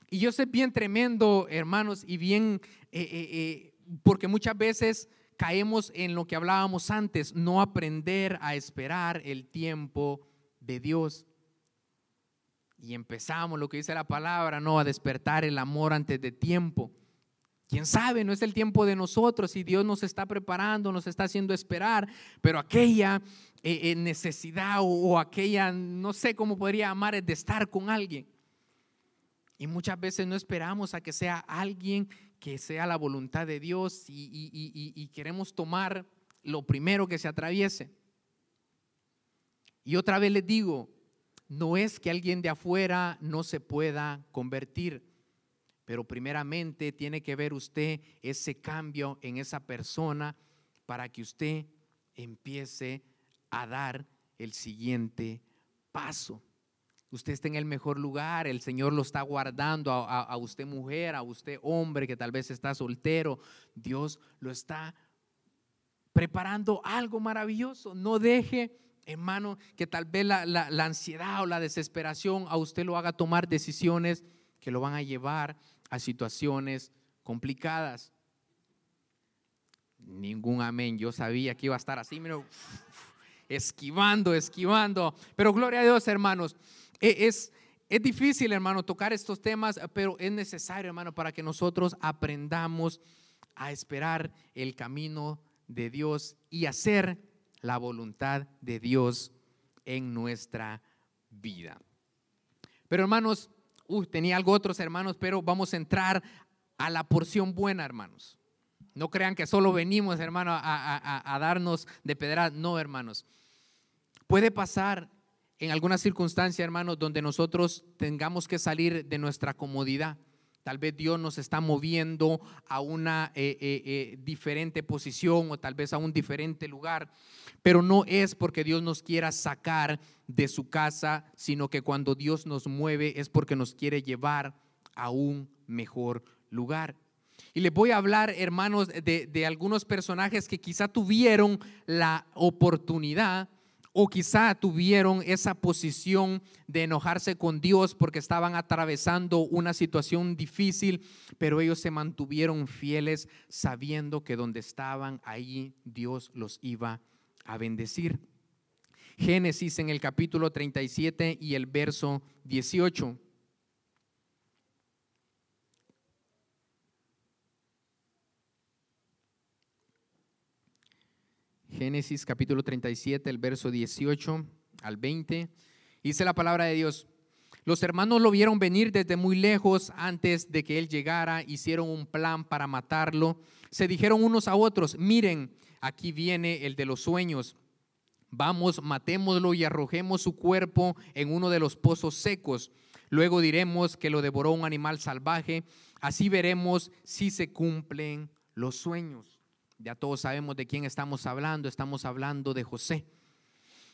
Y yo sé bien tremendo, hermanos, y bien eh, eh, eh, porque muchas veces caemos en lo que hablábamos antes, no aprender a esperar el tiempo de Dios. Y empezamos lo que dice la palabra, no a despertar el amor antes de tiempo. Quién sabe, no es el tiempo de nosotros y Dios nos está preparando, nos está haciendo esperar, pero aquella eh, eh, necesidad o, aquella, no sé cómo podría llamar, es de estar con alguien. Y muchas veces no esperamos a que sea alguien que sea la voluntad de Dios y queremos tomar lo primero que se atraviese. Y otra vez les digo, no es que alguien de afuera no se pueda convertir pero primeramente tiene que ver usted ese cambio en esa persona para que usted empiece a dar el siguiente paso. Usted está en el mejor lugar, el Señor lo está guardando a, usted mujer, a usted hombre que tal vez está soltero. Dios lo está preparando algo maravilloso. No deje, hermano, que tal vez la, ansiedad o la desesperación a usted lo haga tomar decisiones que lo van a llevar a situaciones complicadas. Ningún amén. Yo sabía que iba a estar así, pero esquivando, esquivando. Pero gloria a Dios, hermanos. E, es, es difícil, hermano, tocar estos temas, pero es necesario, hermano, para que nosotros aprendamos a esperar el camino de Dios y hacer la voluntad de Dios en nuestra vida. Pero hermanos, tenía algo otros hermanos, pero vamos a entrar a la porción buena, hermanos. No crean que solo venimos, hermano, a, darnos de pedra. No, hermanos. Puede pasar en alguna circunstancia, hermanos, donde nosotros tengamos que salir de nuestra comodidad. Tal vez Dios nos está moviendo a una eh, eh, eh, diferente posición o tal vez a un diferente lugar, pero no es porque Dios nos quiera sacar de su casa, sino que cuando Dios nos mueve es porque nos quiere llevar a un mejor lugar. Y les voy a hablar, hermanos, de, de algunos personajes que quizá tuvieron la oportunidad o quizá tuvieron esa posición de enojarse con Dios porque estaban atravesando una situación difícil, pero ellos se mantuvieron fieles sabiendo que donde estaban ahí Dios los iba a bendecir. Génesis en el capítulo 37 y el verso 18. Génesis capítulo 37, el verso 18 al 20. Dice la palabra de Dios. Los hermanos lo vieron venir desde muy lejos antes de que él llegara, hicieron un plan para matarlo. Se dijeron unos a otros, miren, aquí viene el de los sueños. Vamos, matémoslo y arrojemos su cuerpo en uno de los pozos secos. Luego diremos que lo devoró un animal salvaje. Así veremos si se cumplen los sueños. Ya todos sabemos de quién estamos hablando, estamos hablando de José.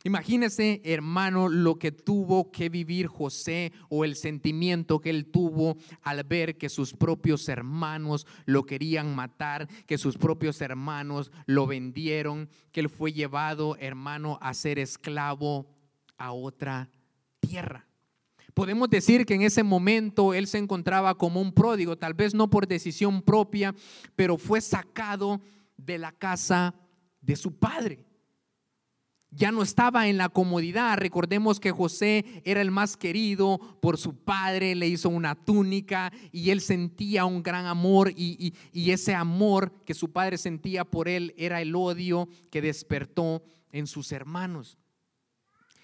Imagínese, hermano, lo que tuvo que vivir José o el sentimiento que él tuvo al ver que sus propios hermanos lo querían matar, que sus propios hermanos lo vendieron, que él fue llevado, hermano, a ser esclavo a otra tierra. Podemos decir que en ese momento él se encontraba como un pródigo, tal vez no por decisión propia, pero fue sacado de la casa de su padre. Ya no estaba en la comodidad. Recordemos que José era el más querido por su padre, le hizo una túnica y él sentía un gran amor y, ese amor que su padre sentía por él era el odio que despertó en sus hermanos.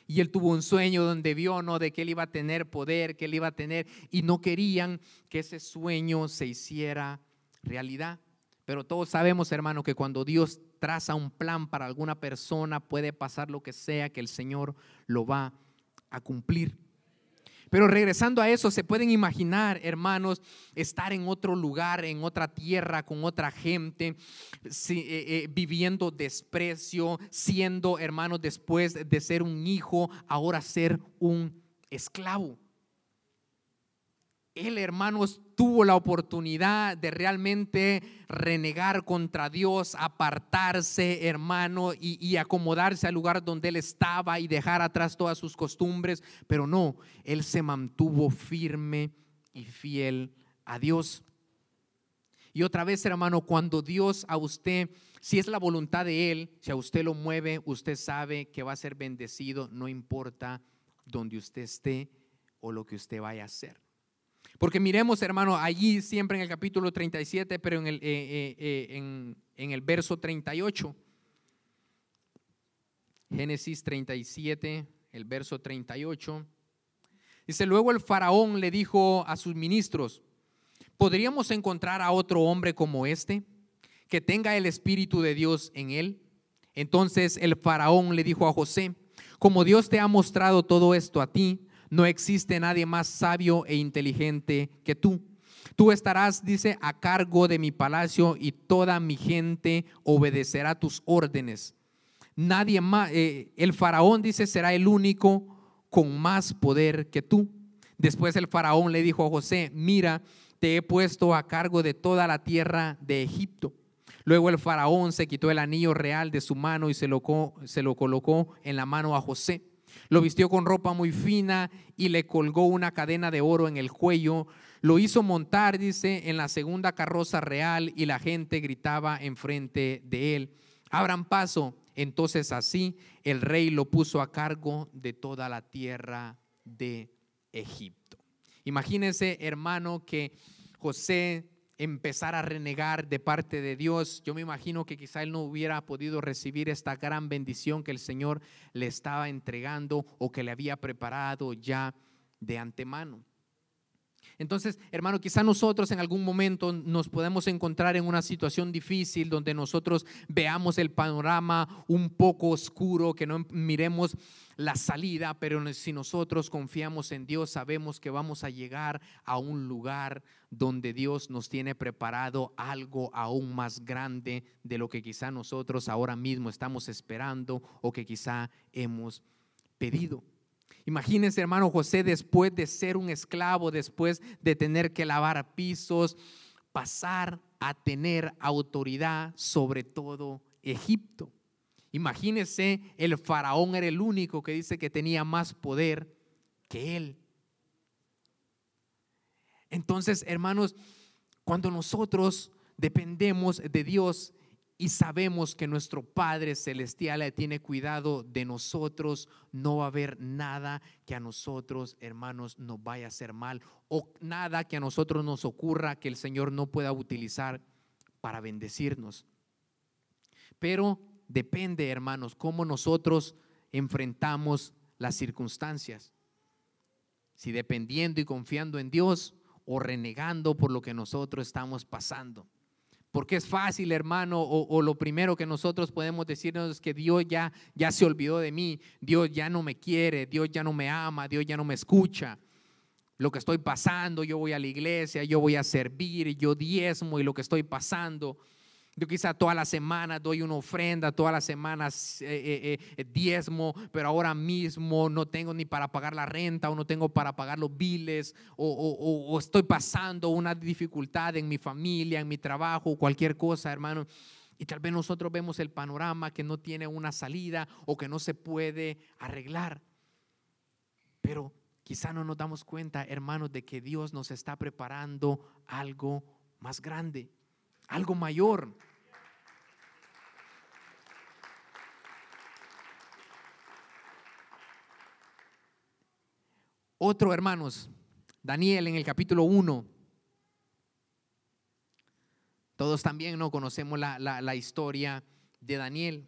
Y él tuvo un sueño donde vio, ¿no? De que él iba a tener poder, que él iba a tener, y no querían que ese sueño se hiciera realidad. Pero todos sabemos, hermano, que cuando Dios traza un plan para alguna persona, puede pasar lo que sea, que el Señor lo va a cumplir. Pero regresando a eso, se pueden imaginar, hermanos, estar en otro lugar, en otra tierra, con otra gente, eh, eh, viviendo desprecio, siendo, hermanos, después de ser un hijo, ahora ser un esclavo él, hermanos, tuvo la oportunidad de realmente renegar contra Dios, apartarse, hermano, y, acomodarse al lugar donde él estaba y dejar atrás todas sus costumbres, pero no, él se mantuvo firme y fiel a Dios. Y otra vez, hermano, cuando Dios a usted, si es la voluntad de Él, si a usted lo mueve, usted sabe que va a ser bendecido, no importa donde usted esté o lo que usted vaya a hacer. Porque miremos, hermano, allí siempre en el capítulo 37, pero en el, eh, eh, eh, en, en el verso 38. Génesis 37, el verso 38. Dice, luego el faraón le dijo a sus ministros, ¿podríamos encontrar a otro hombre como este, que tenga el Espíritu de Dios en él? Entonces el faraón le dijo a José, como Dios te ha mostrado todo esto a ti, no existe nadie más sabio e inteligente que tú. Tú estarás, dice, a cargo de mi palacio y toda mi gente obedecerá tus órdenes. Nadie más, eh, el faraón dice, será el único con más poder que tú. Después el faraón le dijo a José, mira, te he puesto a cargo de toda la tierra de Egipto. Luego el faraón se quitó el anillo real de su mano y se lo, se lo colocó en la mano a José. Lo vistió con ropa muy fina y le colgó una cadena de oro en el cuello. Lo hizo montar, dice, en la segunda carroza real y la gente gritaba enfrente de él, abran paso. Entonces así el rey lo puso a cargo de toda la tierra de Egipto. Imagínense, hermano, que José empezar a renegar de parte de Dios, yo me imagino que quizá él no hubiera podido recibir esta gran bendición que el Señor le estaba entregando o que le había preparado ya de antemano. Entonces, hermano, quizá nosotros en algún momento nos podemos encontrar en una situación difícil donde nosotros veamos el panorama un poco oscuro, que no miremos la salida, pero si nosotros confiamos en Dios, sabemos que vamos a llegar a un lugar donde Dios nos tiene preparado algo aún más grande de lo que quizá nosotros ahora mismo estamos esperando o que quizá hemos pedido. Imagínense, hermano José, después de ser un esclavo, después de tener que lavar pisos, pasar a tener autoridad sobre todo Egipto. Imagínense, el faraón era el único que dice que tenía más poder que él. Entonces, hermanos, cuando nosotros dependemos de Dios, y sabemos que nuestro Padre Celestial tiene cuidado de nosotros, no va a haber nada que a nosotros, hermanos, nos vaya a hacer mal o nada que a nosotros nos ocurra que el Señor no pueda utilizar para bendecirnos. Pero depende, hermanos, cómo nosotros enfrentamos las circunstancias. Si dependiendo y confiando en Dios o renegando por lo que nosotros estamos pasando. Porque es fácil, hermano, o, lo primero que nosotros podemos decirnos es que Dios ya, ya se olvidó de mí, Dios ya no me quiere, Dios ya no me ama, Dios ya no me escucha. Lo que estoy pasando, yo voy a la iglesia, yo voy a servir, yo diezmo y lo que estoy pasando. Yo quizá todas las semanas doy una ofrenda, todas las semanas eh, eh, eh, diezmo, pero ahora mismo no tengo ni para pagar la renta o no tengo para pagar los biles o, estoy pasando una dificultad en mi familia, en mi trabajo, cualquier cosa, hermano. Y tal vez nosotros vemos el panorama que no tiene una salida o que no se puede arreglar. Pero quizá no nos damos cuenta, hermanos, de que Dios nos está preparando algo más grande algo mayor. Otro, hermanos, Daniel en el capítulo 1. Todos también no conocemos la, la historia de Daniel.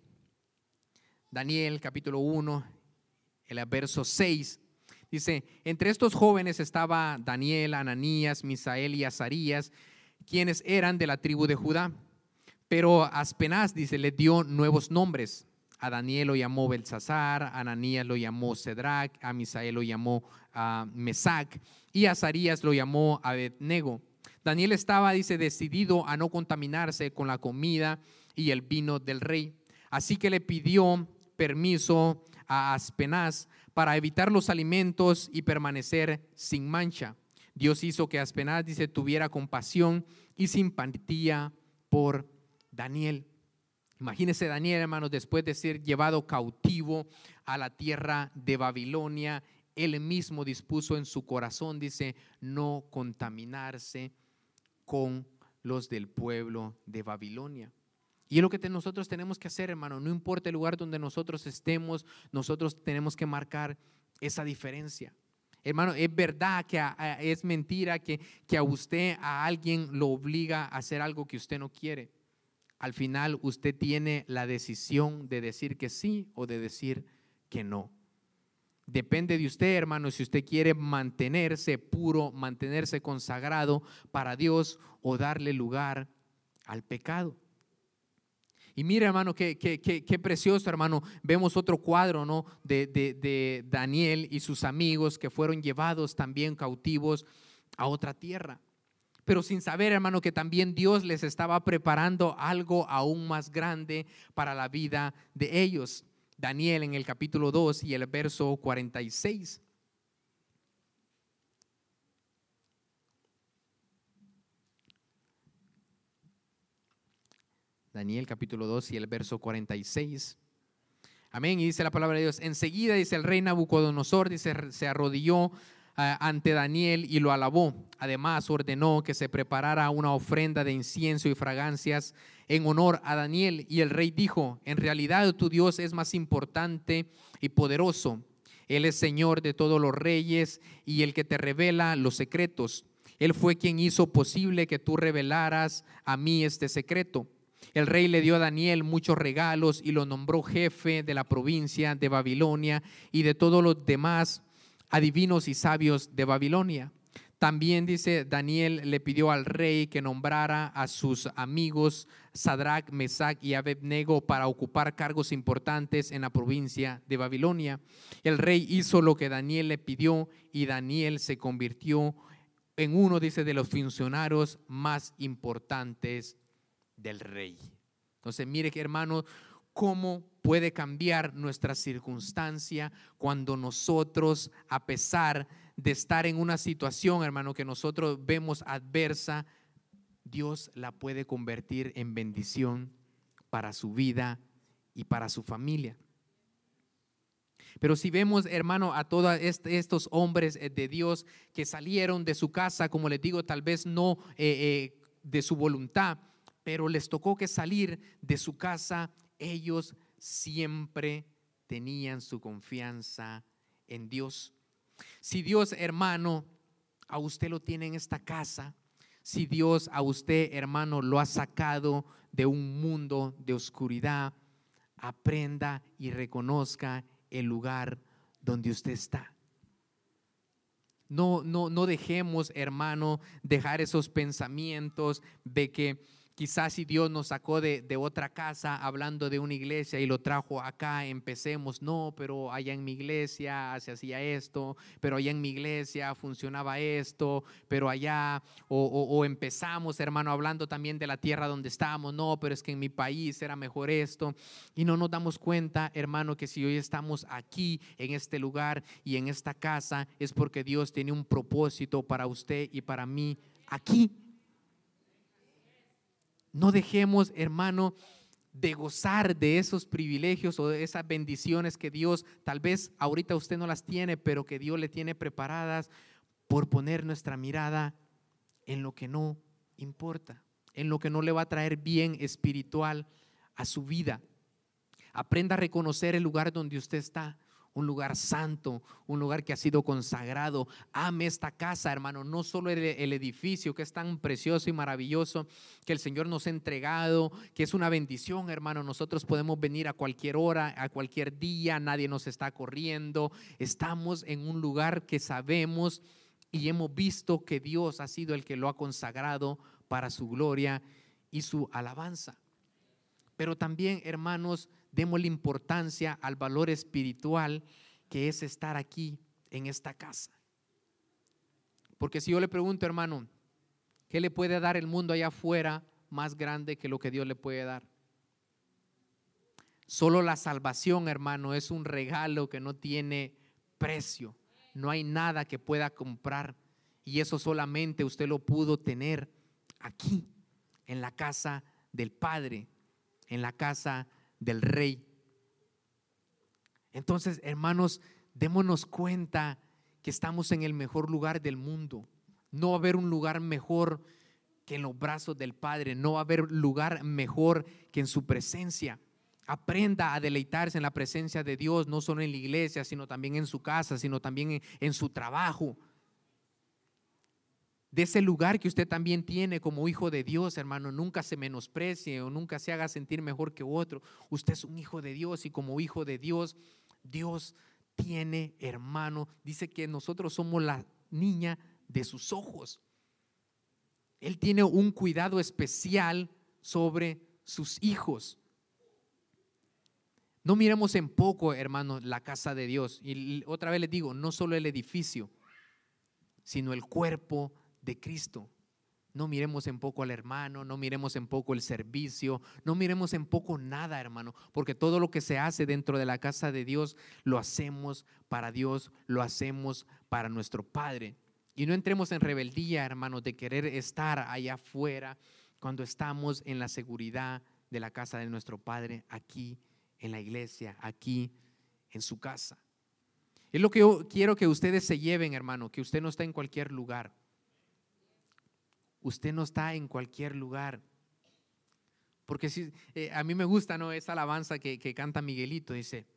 Daniel capítulo 1, el verso 6. Dice, entre estos jóvenes estaba Daniel, Ananías, Misael y Azarías, quienes eran de la tribu de Judá. Pero Aspenaz, dice, le dio nuevos nombres. A Daniel lo llamó Belsasar, a Ananías lo llamó Cedrac, a Misael lo llamó Mesac y a Azarías lo llamó Abednego. Daniel estaba, dice, decidido a no contaminarse con la comida y el vino del rey. Así que le pidió permiso a Aspenaz para evitar los alimentos y permanecer sin mancha. Dios hizo que Aspenaz, dice, tuviera compasión y simpatía por Daniel. Imagínese Daniel, hermanos, después de ser llevado cautivo a la tierra de Babilonia, él mismo dispuso en su corazón, dice, no contaminarse con los del pueblo de Babilonia. Y es lo que nosotros tenemos que hacer, hermano. No importa el lugar donde nosotros estemos, nosotros tenemos que marcar esa diferencia. Hermano, es verdad que es mentira que, que a usted, a alguien lo obliga a hacer algo que usted no quiere. Al final usted tiene la decisión de decir que sí o de decir que no. Depende de usted, hermano, si usted quiere mantenerse puro, mantenerse consagrado para Dios o darle lugar al pecado. Y mira, hermano, qué, qué, precioso, hermano. Vemos otro cuadro, ¿no? De, de Daniel y sus amigos que fueron llevados también cautivos a otra tierra. Pero sin saber, hermano, que también Dios les estaba preparando algo aún más grande para la vida de ellos. Daniel en el capítulo 2 y el verso 46. Daniel capítulo 2 y el verso 46. Amén. Y dice la palabra de Dios. Enseguida dice el rey Nabucodonosor, dice, se arrodilló ante Daniel y lo alabó. Además ordenó que se preparara una ofrenda de incienso y fragancias en honor a Daniel. Y el rey dijo, en realidad tu Dios es más importante y poderoso. Él es Señor de todos los reyes y el que te revela los secretos. Él fue quien hizo posible que tú revelaras a mí este secreto. El rey le dio a Daniel muchos regalos y lo nombró jefe de la provincia de Babilonia y de todos los demás adivinos y sabios de Babilonia. También dice Daniel le pidió al rey que nombrara a sus amigos Sadrach, Mesach y Abednego para ocupar cargos importantes en la provincia de Babilonia. El rey hizo lo que Daniel le pidió y Daniel se convirtió en uno, dice, de los funcionarios más importantes del rey. Entonces, mire que hermano, cómo puede cambiar nuestra circunstancia cuando nosotros, a pesar de estar en una situación, hermano, que nosotros vemos adversa, Dios la puede convertir en bendición para su vida y para su familia. Pero si vemos, hermano, a todos estos hombres eh, de Dios que salieron de su casa, como les digo, tal vez no eh, eh, de su voluntad, pero les tocó que salir de su casa, ellos siempre tenían su confianza en Dios. Si Dios, hermano, a usted lo tiene en esta casa, si Dios a usted, hermano, lo ha sacado de un mundo de oscuridad, aprenda y reconozca el lugar donde usted está. No, no, no dejemos, hermano, dejar esos pensamientos de que Quizás si Dios nos sacó de, otra casa hablando de una iglesia y lo trajo acá, empecemos, no, pero allá en mi iglesia se hacía esto, pero allá en mi iglesia funcionaba esto, pero allá, o, empezamos, hermano, hablando también de la tierra donde estamos, no, pero es que en mi país era mejor esto. Y no nos damos cuenta, hermano, que si hoy estamos aquí, en este lugar y en esta casa, es porque Dios tiene un propósito para usted y para mí aquí. No dejemos, hermano, de gozar de esos privilegios o de esas bendiciones que Dios, tal vez ahorita usted no las tiene, pero que Dios le tiene preparadas por poner nuestra mirada en lo que no importa, en lo que no le va a traer bien espiritual a su vida. Aprenda a reconocer el lugar donde usted está un lugar santo, un lugar que ha sido consagrado. Ame esta casa, hermano, no solo el, edificio que es tan precioso y maravilloso que el Señor nos ha entregado, que es una bendición, hermano. Nosotros podemos venir a cualquier hora, a cualquier día, nadie nos está corriendo. Estamos en un lugar que sabemos y hemos visto que Dios ha sido el que lo ha consagrado para su gloria y su alabanza. Pero también, hermanos, la importancia al valor espiritual que es estar aquí en esta casa. Porque si yo le pregunto, hermano, ¿qué le puede dar el mundo allá afuera más grande que lo que Dios le puede dar? Solo la salvación, hermano, es un regalo que no tiene precio. No hay nada que pueda comprar. Y eso solamente usted lo pudo tener aquí, en la casa del Padre, en la casa del rey. Entonces, hermanos, démonos cuenta que estamos en el mejor lugar del mundo. No va a haber un lugar mejor que en los brazos del Padre. No va a haber lugar mejor que en su presencia. Aprenda a deleitarse en la presencia de Dios, no solo en la iglesia, sino también en su casa, sino también en, en su trabajo de ese lugar que usted también tiene como hijo de Dios, hermano. Nunca se menosprecie o nunca se haga sentir mejor que otro. Usted es un hijo de Dios y como hijo de Dios, Dios tiene, hermano, dice que nosotros somos la niña de sus ojos. Él tiene un cuidado especial sobre sus hijos. No miremos en poco, hermano, la casa de Dios. Y otra vez les digo, no solo el edificio, sino el cuerpo de Cristo. No miremos en poco al hermano, no miremos en poco el servicio, no miremos en poco nada, hermano, porque todo lo que se hace dentro de la casa de Dios lo hacemos para Dios, lo hacemos para nuestro Padre. Y no entremos en rebeldía, hermano, de querer estar allá afuera cuando estamos en la seguridad de la casa de nuestro Padre, aquí en la iglesia, aquí en su casa. Es lo que yo quiero que ustedes se lleven, hermano, que usted no está en cualquier lugar. Usted no está en cualquier lugar. Porque si, eh, a mí me gusta ¿no? esa alabanza que, canta Miguelito. Dice,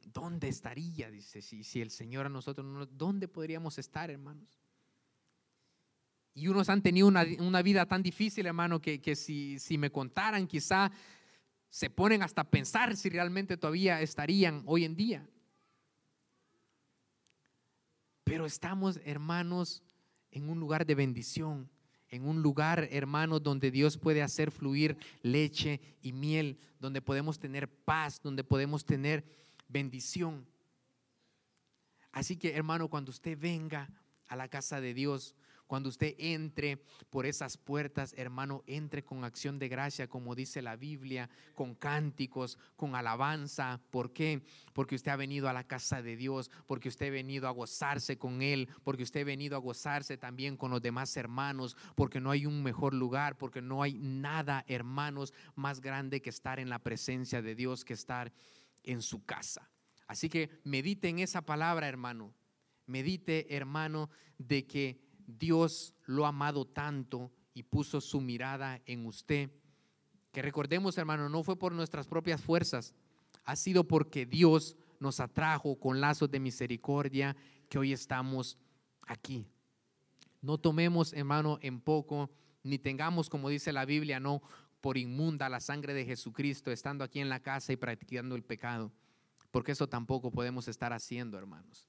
¿dónde estaría? Dice, si, si el Señor a nosotros, ¿dónde podríamos estar, hermanos? Y unos han tenido una, vida tan difícil, hermano, que, que si, si, me contaran, quizá se ponen hasta a pensar si realmente todavía estarían hoy en día. Pero estamos, hermanos, en un lugar de bendición en un lugar, hermanos, donde Dios puede hacer fluir leche y miel, donde podemos tener paz, donde podemos tener bendición. Así que, hermano, cuando usted venga a la casa de Dios, cuando usted entre por esas puertas, hermano, entre con acción de gracia, como dice la Biblia, con cánticos, con alabanza. ¿Por qué? Porque usted ha venido a la casa de Dios, porque usted ha venido a gozarse con Él, porque usted ha venido a gozarse también con los demás hermanos, porque no hay un mejor lugar, porque no hay nada, hermanos, más grande que estar en la presencia de Dios, que estar en su casa. Así que medite en esa palabra, hermano. Medite, hermano, de que Dios lo ha amado tanto y puso su mirada en usted. Que recordemos, hermano, no fue por nuestras propias fuerzas, ha sido porque Dios nos atrajo con lazos de misericordia que hoy estamos aquí. No tomemos, hermano, en poco, ni tengamos, como dice la Biblia, no por inmunda la sangre de Jesucristo estando aquí en la casa y practicando el pecado, porque eso tampoco podemos estar haciendo, hermanos.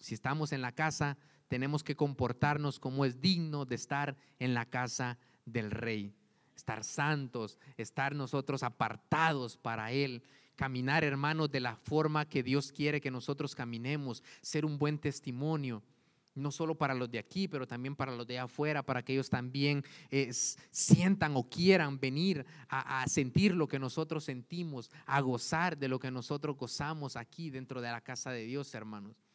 Si estamos en la casa, tenemos que comportarnos como es digno de estar en la casa del rey. Estar santos, estar nosotros apartados para Él, caminar hermanos de la forma que Dios quiere que nosotros caminemos, ser un buen testimonio no solo para los de aquí, pero también para los de afuera, para que ellos también eh, sientan o quieran venir a, a, sentir lo que nosotros sentimos, a gozar de lo que nosotros gozamos aquí dentro de la casa de Dios, hermanos.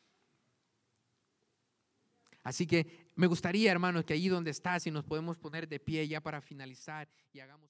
Así que me gustaría, hermanos, que allí donde estás, si nos podemos poner de pie ya para finalizar y hagamos...